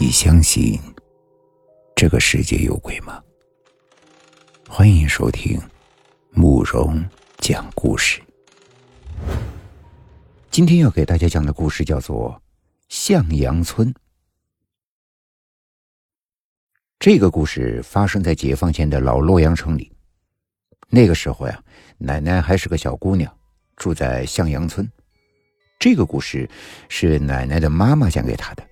你相信这个世界有鬼吗？欢迎收听慕容讲故事。今天要给大家讲的故事叫做《向阳村》。这个故事发生在解放前的老洛阳城里。那个时候呀，奶奶还是个小姑娘，住在向阳村。这个故事是奶奶的妈妈讲给她的。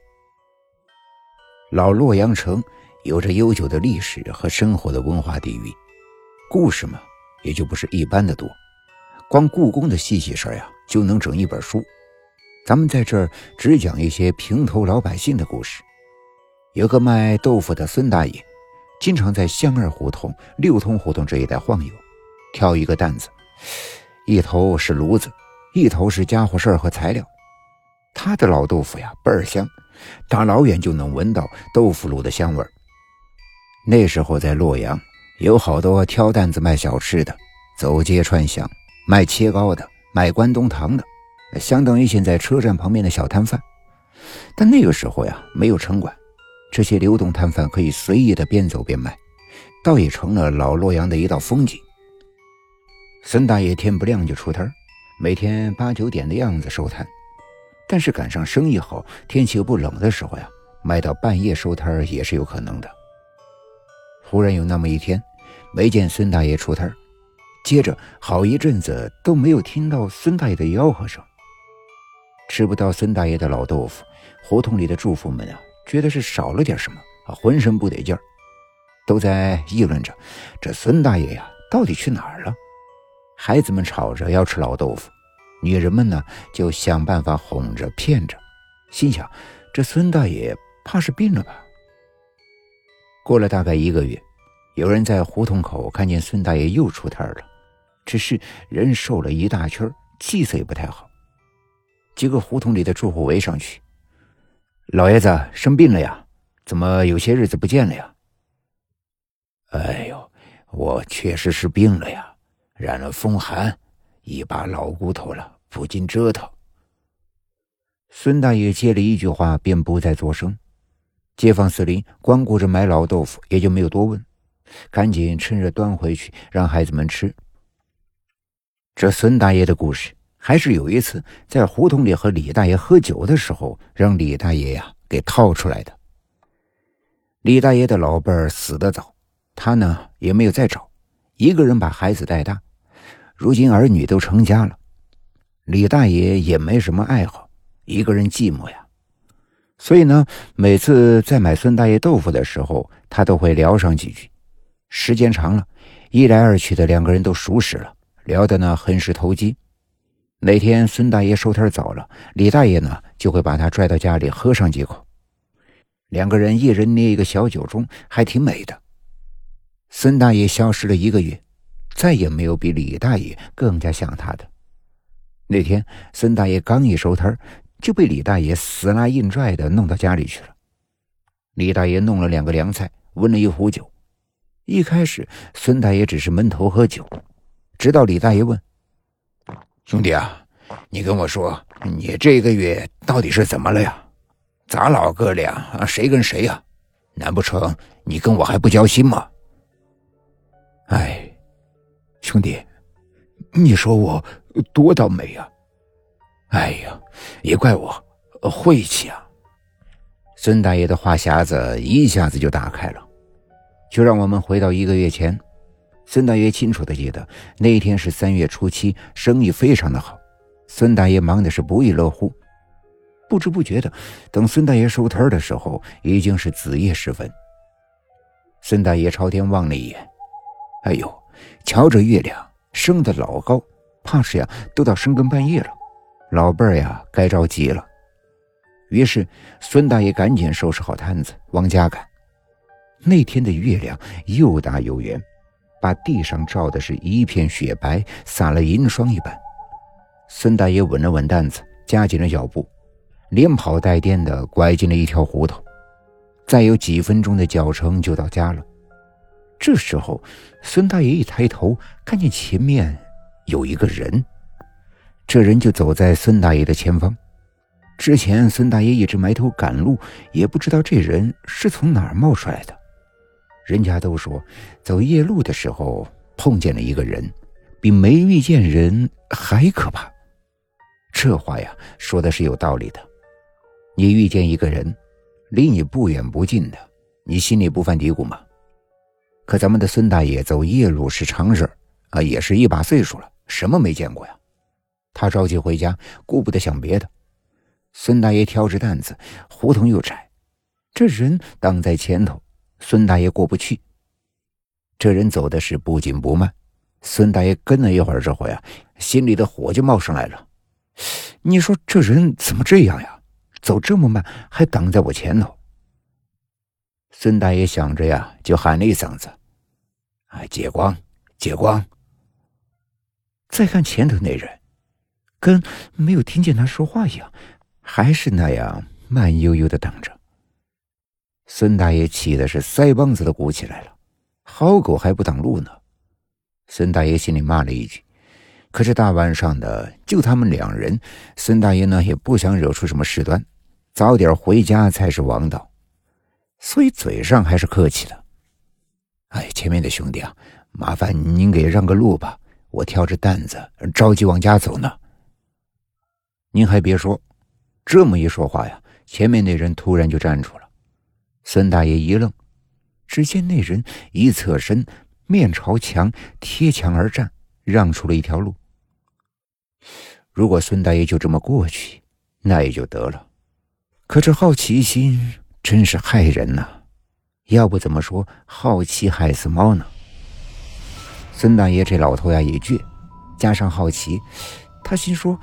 老洛阳城有着悠久的历史和生活的文化底蕴，故事嘛也就不是一般的多，光故宫的细细事呀就能整一本书。咱们在这儿只讲一些平头老百姓的故事。有个卖豆腐的孙大爷，经常在向二胡同、六通胡同这一带晃悠，挑一个担子，一头是炉子，一头是家伙事儿和材料。他的老豆腐呀倍儿香。大老远就能闻到豆腐乳的香味儿。那时候在洛阳，有好多挑担子卖小吃的，走街串巷卖切糕的，卖关东糖的，相当于现在车站旁边的小摊贩。但那个时候呀，没有城管，这些流动摊贩可以随意的边走边卖，倒也成了老洛阳的一道风景。孙大爷天不亮就出摊每天八九点的样子收摊。但是赶上生意好、天气又不冷的时候呀，卖到半夜收摊也是有可能的。忽然有那么一天，没见孙大爷出摊接着好一阵子都没有听到孙大爷的吆喝声。吃不到孙大爷的老豆腐，胡同里的住户们啊，觉得是少了点什么啊，浑身不得劲儿，都在议论着：这孙大爷呀，到底去哪儿了？孩子们吵着要吃老豆腐。女人们呢，就想办法哄着骗着，心想这孙大爷怕是病了吧。过了大概一个月，有人在胡同口看见孙大爷又出摊了，只是人瘦了一大圈，气色也不太好。几个胡同里的住户围上去：“老爷子生病了呀？怎么有些日子不见了呀？”“哎呦，我确实是病了呀，染了风寒，一把老骨头了。”不禁折腾。孙大爷接了一句话，便不再作声。街坊四邻光顾着买老豆腐，也就没有多问，赶紧趁热端回去让孩子们吃。这孙大爷的故事，还是有一次在胡同里和李大爷喝酒的时候，让李大爷呀给套出来的。李大爷的老伴儿死得早，他呢也没有再找，一个人把孩子带大，如今儿女都成家了。李大爷也没什么爱好，一个人寂寞呀，所以呢，每次在买孙大爷豆腐的时候，他都会聊上几句。时间长了，一来二去的，两个人都熟识了，聊得呢很是投机。哪天孙大爷收摊早了，李大爷呢就会把他拽到家里喝上几口，两个人一人捏一个小酒盅，还挺美的。孙大爷消失了一个月，再也没有比李大爷更加像他的。那天，孙大爷刚一收摊就被李大爷死拉硬拽的弄到家里去了。李大爷弄了两个凉菜，温了一壶酒。一开始，孙大爷只是闷头喝酒，直到李大爷问：“兄弟啊，你跟我说，你这个月到底是怎么了呀？咱老哥俩，谁跟谁呀？难不成你跟我还不交心吗？”哎，兄弟，你说我。多倒霉呀！哎呀，也怪我晦气啊！孙大爷的话匣子一下子就打开了。就让我们回到一个月前，孙大爷清楚的记得那天是三月初七，生意非常的好，孙大爷忙的是不亦乐乎。不知不觉的，等孙大爷收摊的时候，已经是子夜时分。孙大爷朝天望了一眼，哎呦，瞧着月亮升得老高。怕是呀，都到深更半夜了，老伴儿呀该着急了。于是孙大爷赶紧收拾好摊子往家赶。那天的月亮又大又圆，把地上照的是一片雪白，洒了银霜一般。孙大爷稳了稳担子，加紧了脚步，连跑带颠的拐进了一条胡同。再有几分钟的脚程就到家了。这时候，孙大爷一抬头，看见前面。有一个人，这人就走在孙大爷的前方。之前孙大爷一直埋头赶路，也不知道这人是从哪儿冒出来的。人家都说，走夜路的时候碰见了一个人，比没遇见人还可怕。这话呀，说的是有道理的。你遇见一个人，离你不远不近的，你心里不犯嘀咕吗？可咱们的孙大爷走夜路是常事啊，也是一把岁数了，什么没见过呀？他着急回家，顾不得想别的。孙大爷挑着担子，胡同又窄，这人挡在前头，孙大爷过不去。这人走的是不紧不慢，孙大爷跟了一会儿之后呀，心里的火就冒上来了。你说这人怎么这样呀？走这么慢，还挡在我前头。孙大爷想着呀，就喊了一嗓子：“哎，借光，借光！”再看前头那人，跟没有听见他说话一样，还是那样慢悠悠的等着。孙大爷气的是腮帮子都鼓起来了，好狗还不挡路呢！孙大爷心里骂了一句，可是大晚上的就他们两人，孙大爷呢也不想惹出什么事端，早点回家才是王道。所以嘴上还是客气的。哎，前面的兄弟啊，麻烦您给让个路吧，我挑着担子着急往家走呢。您还别说，这么一说话呀，前面那人突然就站住了。孙大爷一愣，只见那人一侧身，面朝墙，贴墙而站，让出了一条路。如果孙大爷就这么过去，那也就得了。可这好奇心……真是害人呐！要不怎么说好奇害死猫呢？孙大爷这老头呀也倔，加上好奇，他心说：“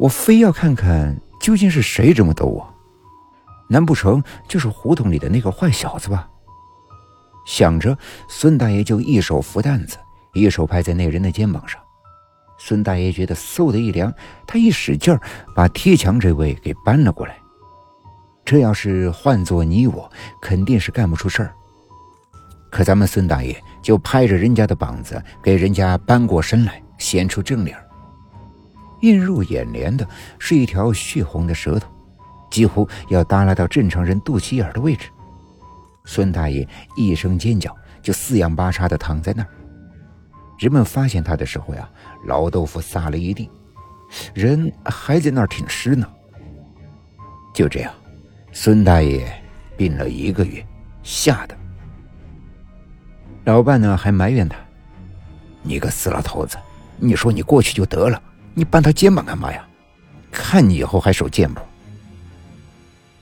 我非要看看究竟是谁这么逗我，难不成就是胡同里的那个坏小子吧？”想着，孙大爷就一手扶担子，一手拍在那人的肩膀上。孙大爷觉得嗖的一凉，他一使劲儿，把贴墙这位给搬了过来。这要是换做你我，肯定是干不出事儿。可咱们孙大爷就拍着人家的膀子，给人家搬过身来，显出正脸。映入眼帘的是一条血红的舌头，几乎要耷拉到正常人肚脐眼的位置。孙大爷一声尖叫，就四仰八叉的躺在那儿。人们发现他的时候呀，老豆腐撒了一地，人还在那儿挺尸呢。就这样。孙大爷病了一个月，吓得老伴呢还埋怨他：“你个死老头子，你说你过去就得了，你搬他肩膀干嘛呀？看你以后还手贱不？”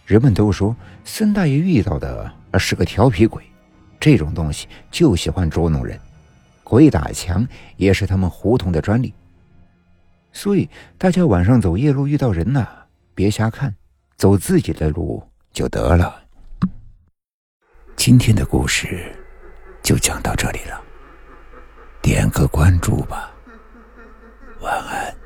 人们都说孙大爷遇到的是个调皮鬼，这种东西就喜欢捉弄人，鬼打墙也是他们胡同的专利。所以大家晚上走夜路遇到人呐，别瞎看。走自己的路就得了。今天的故事就讲到这里了，点个关注吧，晚安。